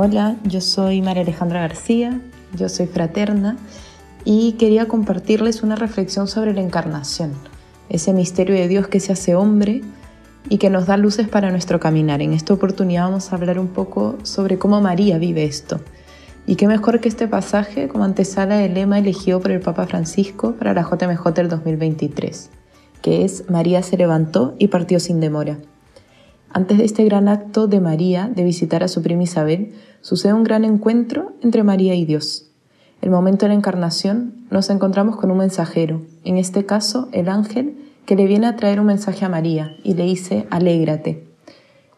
Hola, yo soy María Alejandra García, yo soy fraterna y quería compartirles una reflexión sobre la encarnación, ese misterio de Dios que se hace hombre y que nos da luces para nuestro caminar. En esta oportunidad vamos a hablar un poco sobre cómo María vive esto. Y qué mejor que este pasaje como antesala del lema elegido por el Papa Francisco para la JMJ del 2023, que es María se levantó y partió sin demora. Antes de este gran acto de María de visitar a su prima Isabel, sucede un gran encuentro entre María y Dios. El momento de la encarnación nos encontramos con un mensajero, en este caso el ángel que le viene a traer un mensaje a María y le dice, alégrate.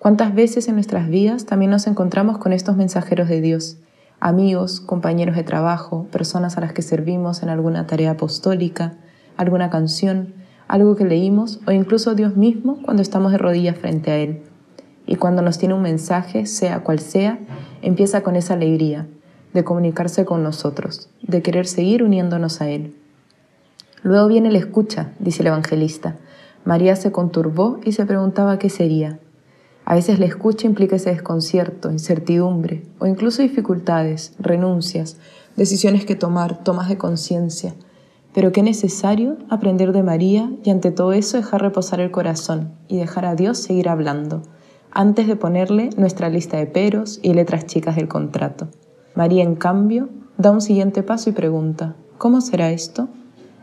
¿Cuántas veces en nuestras vidas también nos encontramos con estos mensajeros de Dios? Amigos, compañeros de trabajo, personas a las que servimos en alguna tarea apostólica, alguna canción, algo que leímos o incluso Dios mismo cuando estamos de rodillas frente a Él. Y cuando nos tiene un mensaje, sea cual sea, empieza con esa alegría de comunicarse con nosotros, de querer seguir uniéndonos a Él. Luego viene la escucha, dice el evangelista. María se conturbó y se preguntaba qué sería. A veces la escucha implica ese desconcierto, incertidumbre o incluso dificultades, renuncias, decisiones que tomar, tomas de conciencia, pero qué necesario aprender de María y ante todo eso dejar reposar el corazón y dejar a Dios seguir hablando, antes de ponerle nuestra lista de peros y letras chicas del contrato. María, en cambio, da un siguiente paso y pregunta, ¿cómo será esto?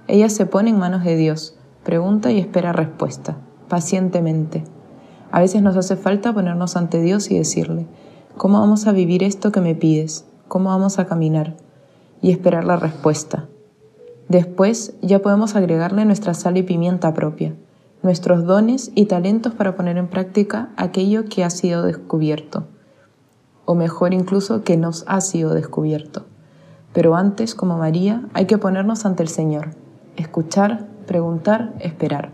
Ella se pone en manos de Dios, pregunta y espera respuesta, pacientemente. A veces nos hace falta ponernos ante Dios y decirle, ¿cómo vamos a vivir esto que me pides? ¿Cómo vamos a caminar? Y esperar la respuesta Después ya podemos agregarle nuestra sal y pimienta propia, nuestros dones y talentos para poner en práctica aquello que ha sido descubierto, o mejor incluso que nos ha sido descubierto. Pero antes, como María, hay que ponernos ante el Señor, escuchar, preguntar, esperar.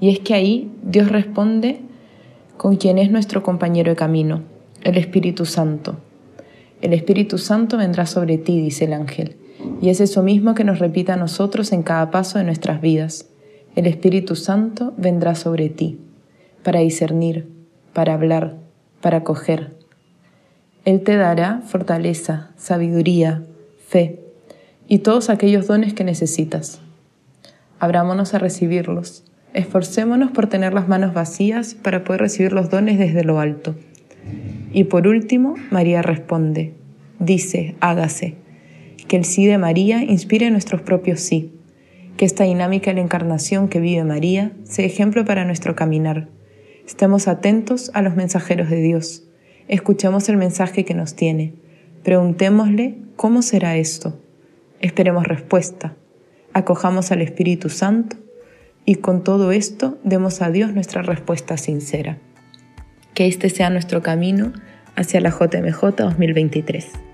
Y es que ahí Dios responde con quien es nuestro compañero de camino, el Espíritu Santo. El Espíritu Santo vendrá sobre ti, dice el ángel y es eso mismo que nos repita a nosotros en cada paso de nuestras vidas. El Espíritu Santo vendrá sobre ti, para discernir, para hablar, para acoger. Él te dará fortaleza, sabiduría, fe y todos aquellos dones que necesitas. Abrámonos a recibirlos. Esforcémonos por tener las manos vacías para poder recibir los dones desde lo alto. Y por último, María responde, dice, hágase que el sí de María inspire nuestros propios sí, que esta dinámica de la encarnación que vive María sea ejemplo para nuestro caminar. Estemos atentos a los mensajeros de Dios, escuchemos el mensaje que nos tiene, preguntémosle cómo será esto, esperemos respuesta, acojamos al Espíritu Santo y con todo esto demos a Dios nuestra respuesta sincera. Que este sea nuestro camino hacia la JMJ 2023.